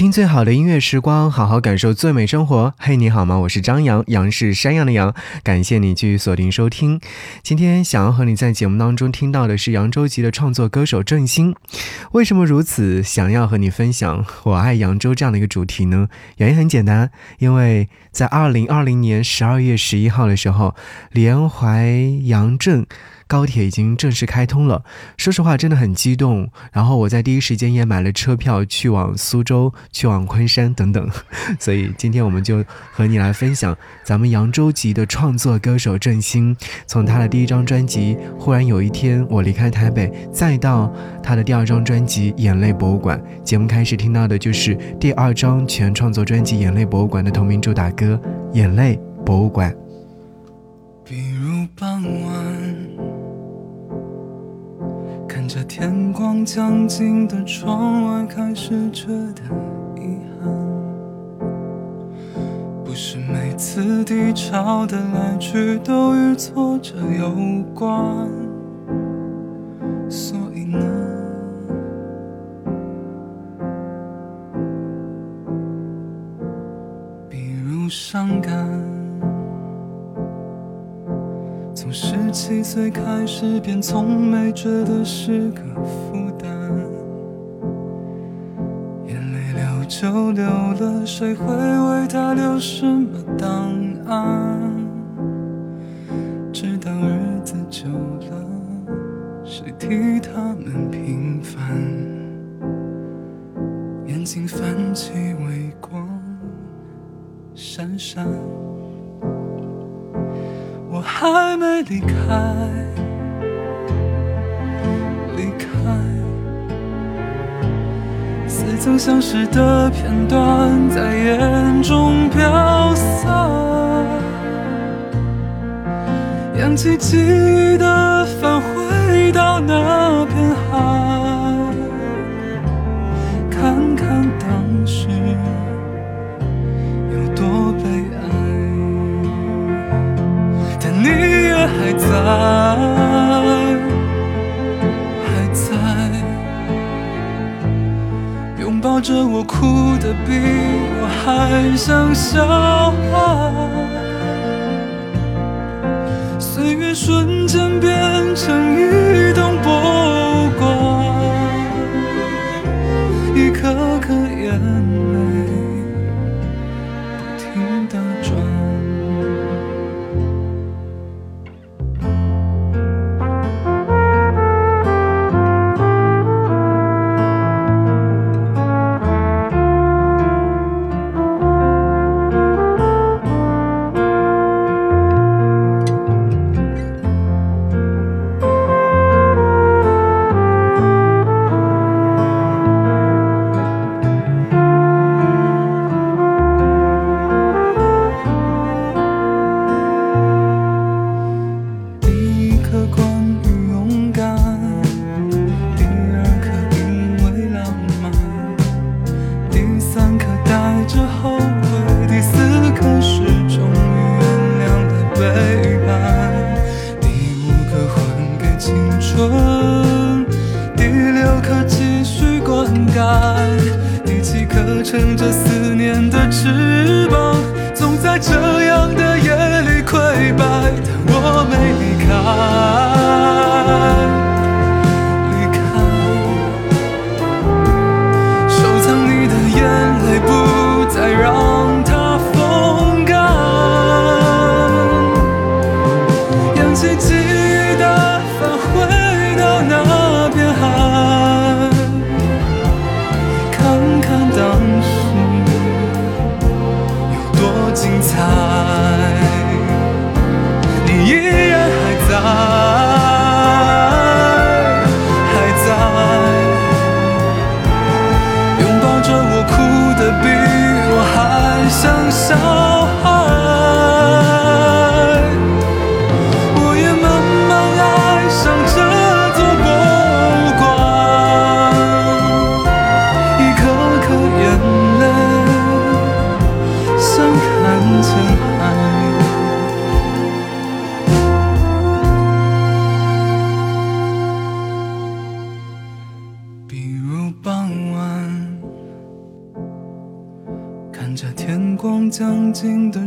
听最好的音乐时光，好好感受最美生活。嘿，你好吗？我是张扬，杨是山羊的羊。感谢你继续锁定收听。今天想要和你在节目当中听到的是扬州籍的创作歌手郑兴。为什么如此想要和你分享“我爱扬州”这样的一个主题呢？原因很简单，因为在二零二零年十二月十一号的时候，连淮扬郑。高铁已经正式开通了，说实话真的很激动。然后我在第一时间也买了车票去往苏州、去往昆山等等。所以今天我们就和你来分享咱们扬州籍的创作歌手郑兴，从他的第一张专辑《忽然有一天我离开台北》，再到他的第二张专辑《眼泪博物馆》。节目开始听到的就是第二张全创作专辑《眼泪博物馆》的同名主打歌《眼泪博物馆》。比如傍晚。着天光将近的窗外，开始觉得遗憾。不是每次低潮的来去都与挫折有关，所以呢，比如伤感。十七岁开始，便从没觉得是个负担。眼泪流就流了，谁会为他留什么档案？直到日子久了，谁替他们平凡？眼睛泛起微光，闪闪。还没离开，离开，似曾相识的片段在眼中飘散，扬起记忆的在，还在，拥抱着我，哭得比我还像小孩。岁月瞬间变成一栋博物馆，一颗颗眼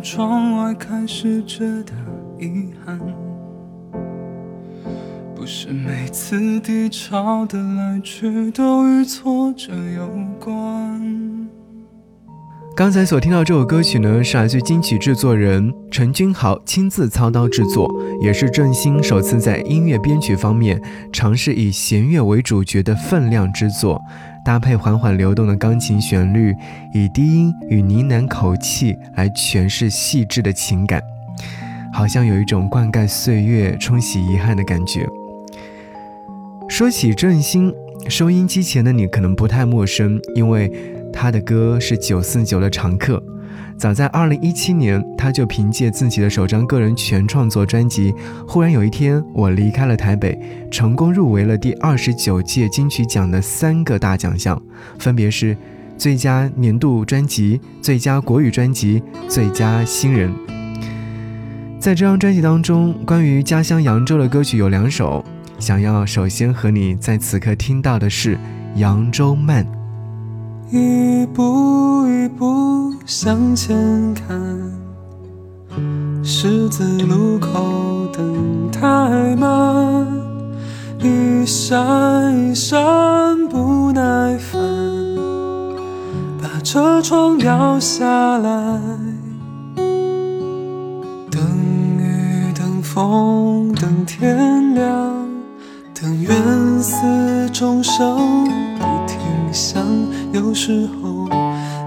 窗外，开始觉得遗憾。不是每次低潮的来去都与挫折有关。刚才所听到这首歌曲呢，是来自金曲制作人陈君豪亲自操刀制作，也是郑兴首次在音乐编曲方面尝试以弦乐为主角的分量之作，搭配缓缓流动的钢琴旋律，以低音与呢喃口气来诠释细致的情感，好像有一种灌溉岁月、冲洗遗憾的感觉。说起郑兴，收音机前的你可能不太陌生，因为。他的歌是九四九的常客，早在二零一七年，他就凭借自己的首张个人全创作专辑《忽然有一天我离开了台北》，成功入围了第二十九届金曲奖的三个大奖项，分别是最佳年度专辑、最佳国语专辑、最佳新人。在这张专辑当中，关于家乡扬州的歌曲有两首，想要首先和你在此刻听到的是《扬州慢》。一步一步向前看，十字路口等太慢，一闪一闪不耐烦，把车窗摇下来，等雨等风等天亮，等缘死钟声不停响。有时候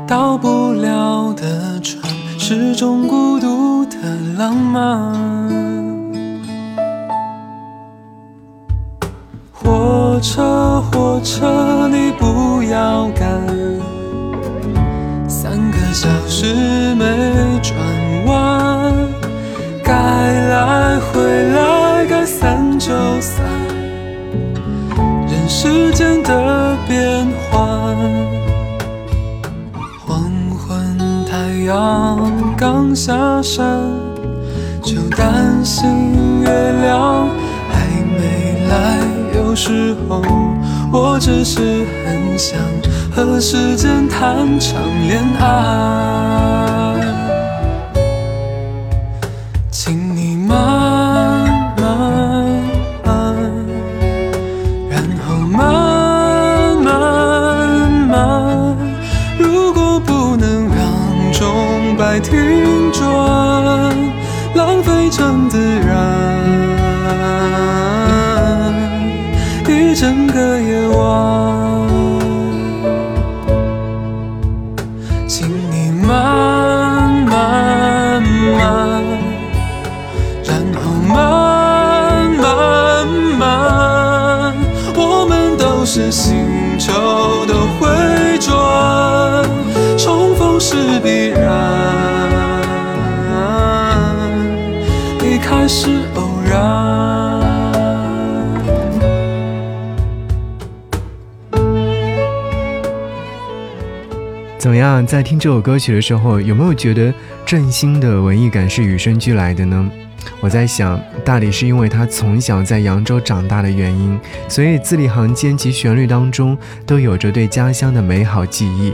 到不了的船，是种孤独的浪漫。火车，火车，你不要赶，三个小时没转弯，该来回来，该散就散，人世间的阳刚下山，就担心月亮还没来。有时候，我只是很想和时间谈场恋爱。浪费在听这首歌曲的时候，有没有觉得郑兴的文艺感是与生俱来的呢？我在想，大抵是因为他从小在扬州长大的原因，所以字里行间及旋律当中都有着对家乡的美好记忆。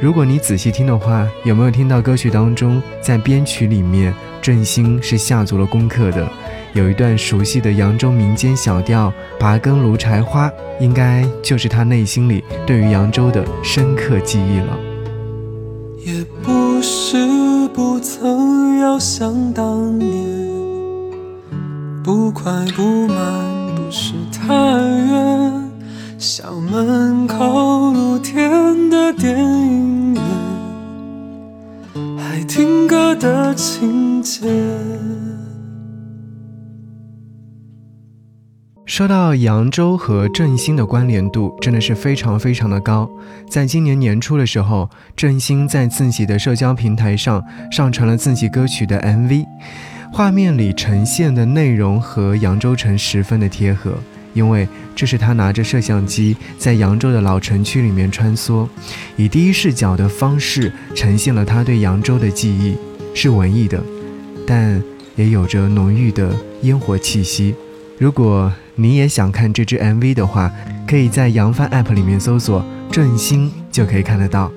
如果你仔细听的话，有没有听到歌曲当中，在编曲里面，郑兴是下足了功课的。有一段熟悉的扬州民间小调《拔根芦柴花》，应该就是他内心里对于扬州的深刻记忆了。也不是不曾遥想当年，不快不慢，不是太远。校门口露天的电影院，还听歌的情节。说到扬州和郑兴的关联度，真的是非常非常的高。在今年年初的时候，郑兴在自己的社交平台上上传了自己歌曲的 MV，画面里呈现的内容和扬州城十分的贴合。因为这是他拿着摄像机在扬州的老城区里面穿梭，以第一视角的方式呈现了他对扬州的记忆，是文艺的，但也有着浓郁的烟火气息。如果你也想看这支 MV 的话，可以在扬帆 APP 里面搜索“振兴”就可以看得到。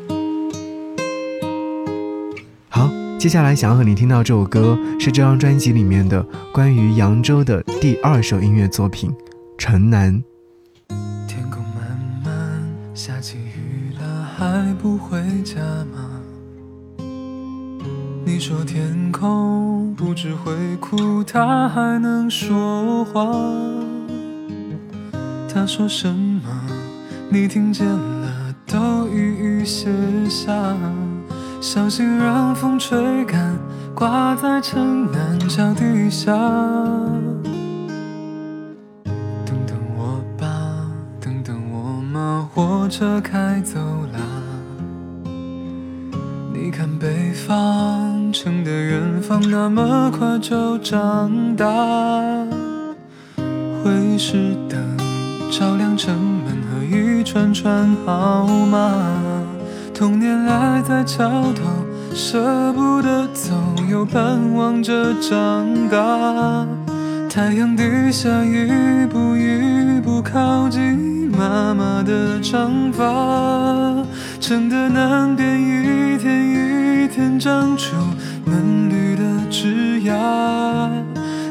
好接下来想要和你听到这首歌，是这张专辑里面的关于扬州的第二首音乐作品《城南》。天空慢慢，下起雨了，还不回家吗？你说天空不知会哭，它还能说话。他说什么？你听见了，都一一写下。小心让风吹干，挂在城南桥底下。等等我吧，等等我吗？火车开走了。你看北方城的远方，那么快就长大。会是灯照亮城门和一串串号码。童年赖在桥头，舍不得走，又盼望着长大。太阳底下，一步一步靠近妈妈的长发。城的南边，一天一天长出嫩绿的枝桠。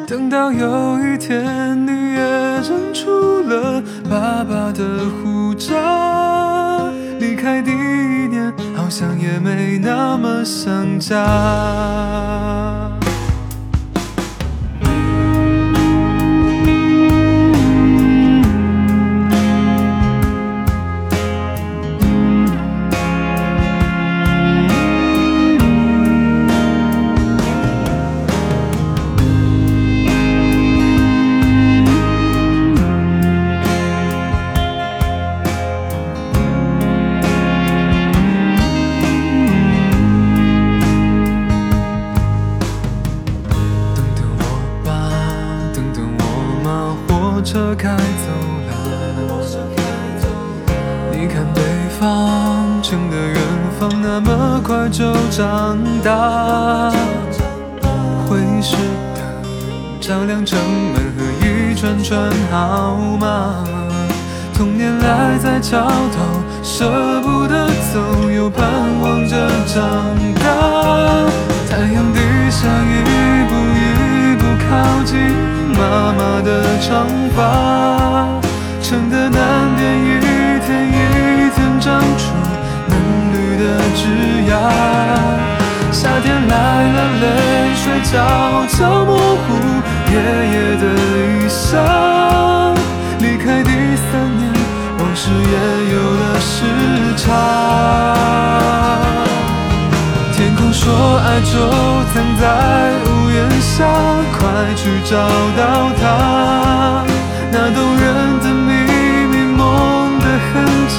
等到有一天，你也长出了爸爸的胡渣。离开第一年，好像也没那么想家。童年赖在桥头，舍不得走，又盼望着长大。太阳底下，一步一步靠近。妈妈的长发，城的南边一天一天长出嫩绿的枝桠。夏天来了，泪水悄悄模糊爷爷的衣裳。离开第三年，往事也有了时差。天空说爱就藏在屋檐下，快去找到它。那动人的秘密，梦的痕迹，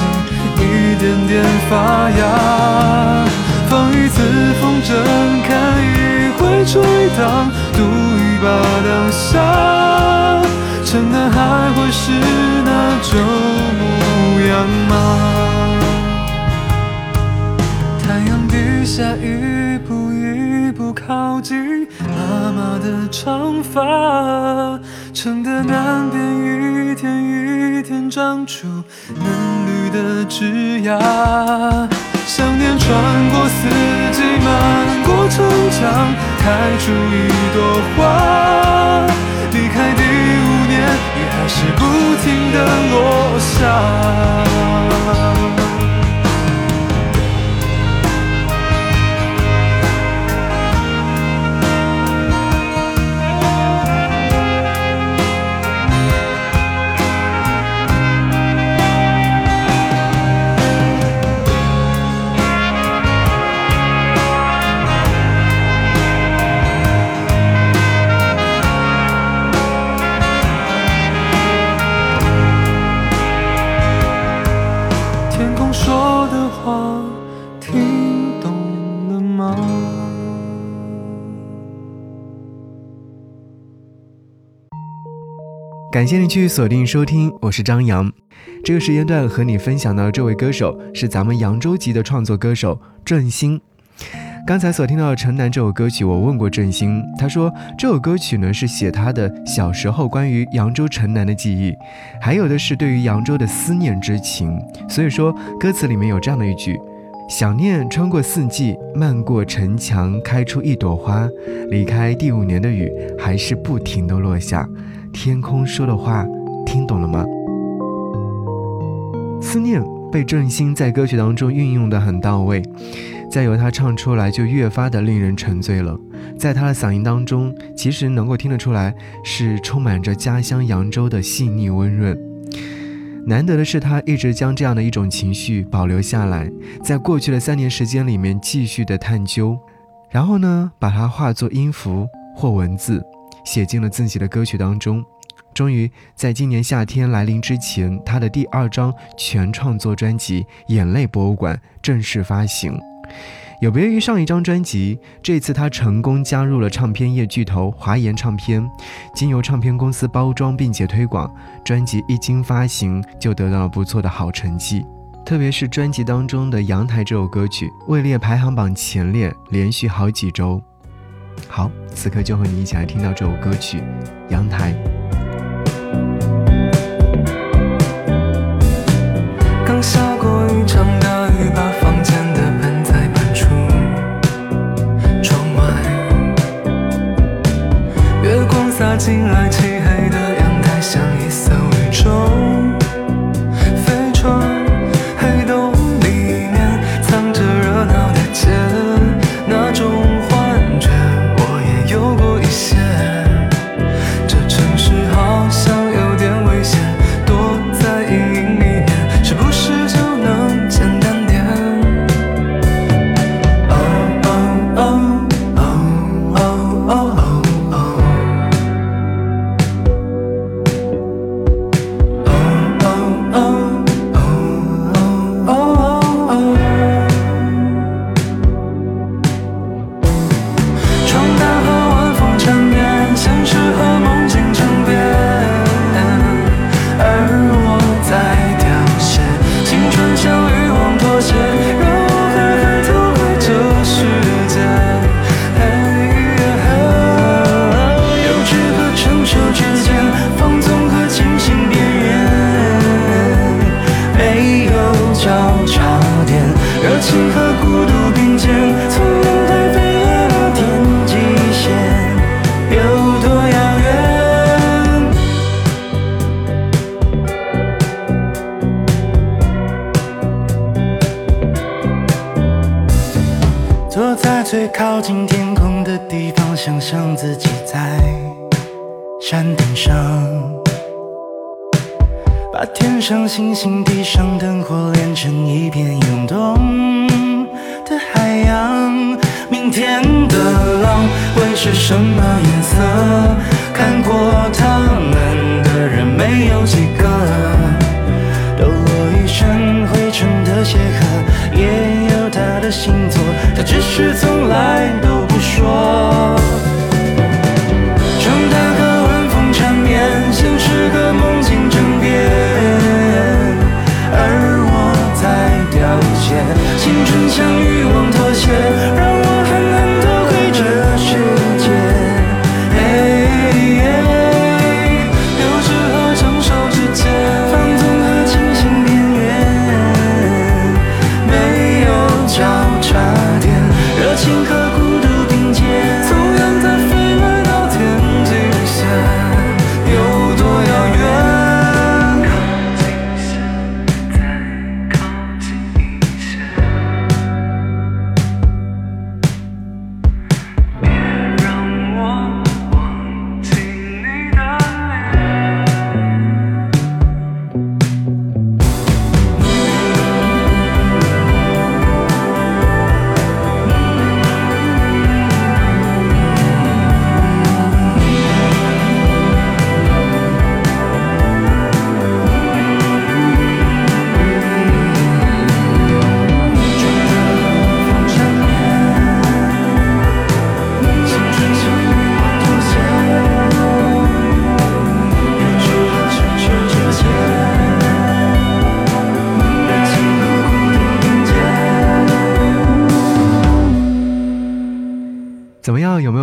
一点点发芽。放一次风筝，看一回吹荡，赌一把当下。城南还会是那旧模样吗？下一步一步靠近妈妈的长发，城的南边一天一天长出嫩绿的枝桠。想念穿过四季，漫过城墙，开出一朵花。离开地，是不停的落下。感谢你继续锁定收听，我是张扬。这个时间段和你分享到这位歌手是咱们扬州籍的创作歌手郑兴。刚才所听到的《城南》这首歌曲，我问过郑兴，他说这首歌曲呢是写他的小时候关于扬州城南的记忆，还有的是对于扬州的思念之情。所以说歌词里面有这样的一句：想念穿过四季，漫过城墙，开出一朵花。离开第五年的雨，还是不停的落下。天空说的话，听懂了吗？思念被郑兴在歌曲当中运用的很到位，再由他唱出来，就越发的令人沉醉了。在他的嗓音当中，其实能够听得出来，是充满着家乡扬州的细腻温润。难得的是，他一直将这样的一种情绪保留下来，在过去的三年时间里面继续的探究，然后呢，把它化作音符或文字，写进了自己的歌曲当中。终于在今年夏天来临之前，他的第二张全创作专辑《眼泪博物馆》正式发行。有别于上一张专辑，这次他成功加入了唱片业巨头华研唱片，经由唱片公司包装并且推广，专辑一经发行就得到了不错的好成绩。特别是专辑当中的《阳台》这首歌曲，位列排行榜前列，连续好几周。好，此刻就和你一起来听到这首歌曲《阳台》。刚下过一场大雨，把房间的盆栽搬出窗外，月光洒进来，天的浪会是什么颜色？看过他们的人没有几个。抖落一身灰尘的鞋盒，也有他的星座，他只是从来都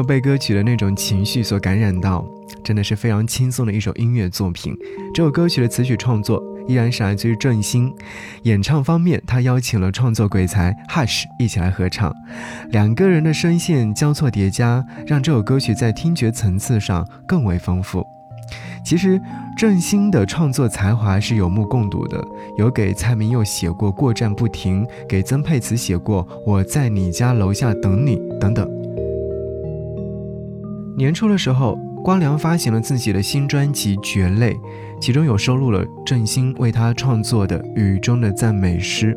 被歌曲的那种情绪所感染到？真的是非常轻松的一首音乐作品。这首歌曲的词曲创作依然是来自于郑兴。演唱方面，他邀请了创作鬼才 Hush 一起来合唱，两个人的声线交错叠加，让这首歌曲在听觉层次上更为丰富。其实郑兴的创作才华是有目共睹的，有给蔡明佑写过《过站不停》，给曾沛慈写过《我在你家楼下等你》等等。年初的时候，光良发行了自己的新专辑《绝类》，其中有收录了郑兴为他创作的《雨中的赞美诗》。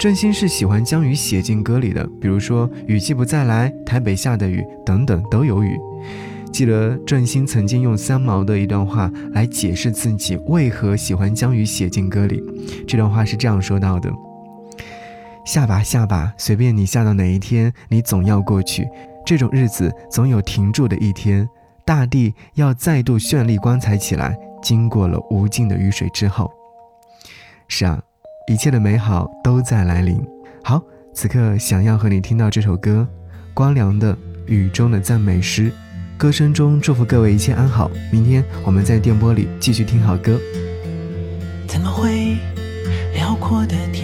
郑兴是喜欢将雨写进歌里的，比如说“雨季不再来”“台北下的雨”等等都有雨。记得郑兴曾经用三毛的一段话来解释自己为何喜欢将雨写进歌里。这段话是这样说到的：“下吧下吧，随便你下到哪一天，你总要过去。这种日子总有停住的一天，大地要再度绚丽光彩起来。经过了无尽的雨水之后，是啊，一切的美好都在来临。好，此刻想要和你听到这首歌，光良的《雨中的赞美诗》。”歌声中祝福各位一切安好。明天我们在电波里继续听好歌。怎么会辽阔的天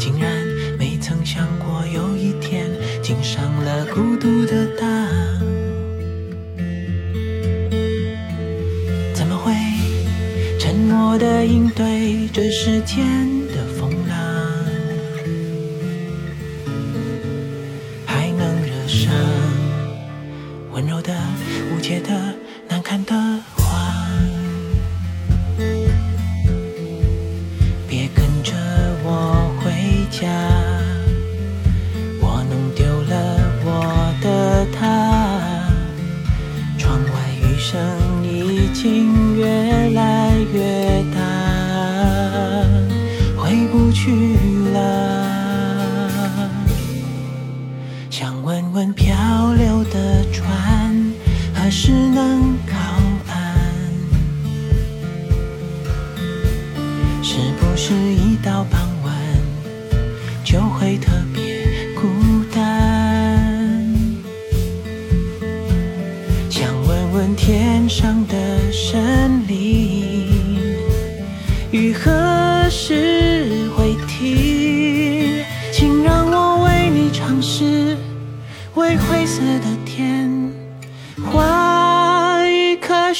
竟然没曾想过有一天竟上了孤独的当。怎么会沉默的应对这世间？听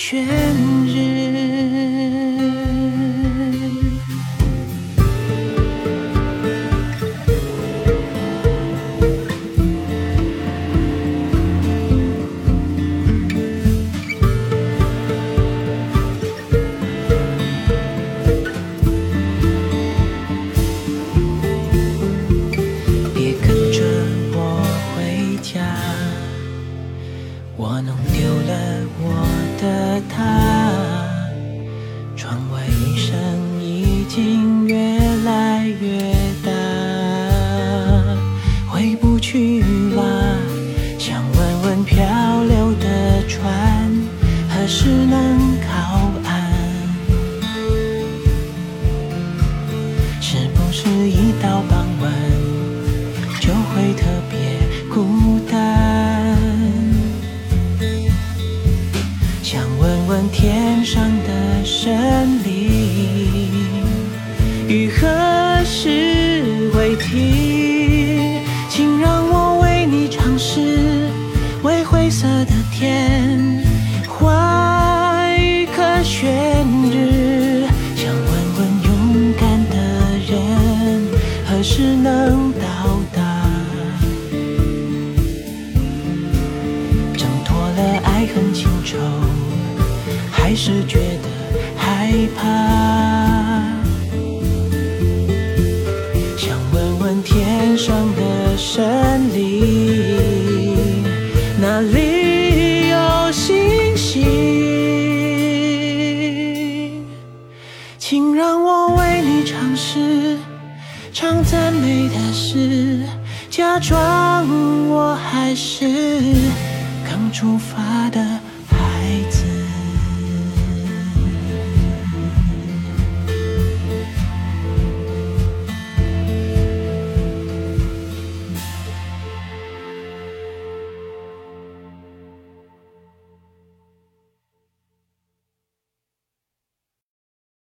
全部是难考。害怕，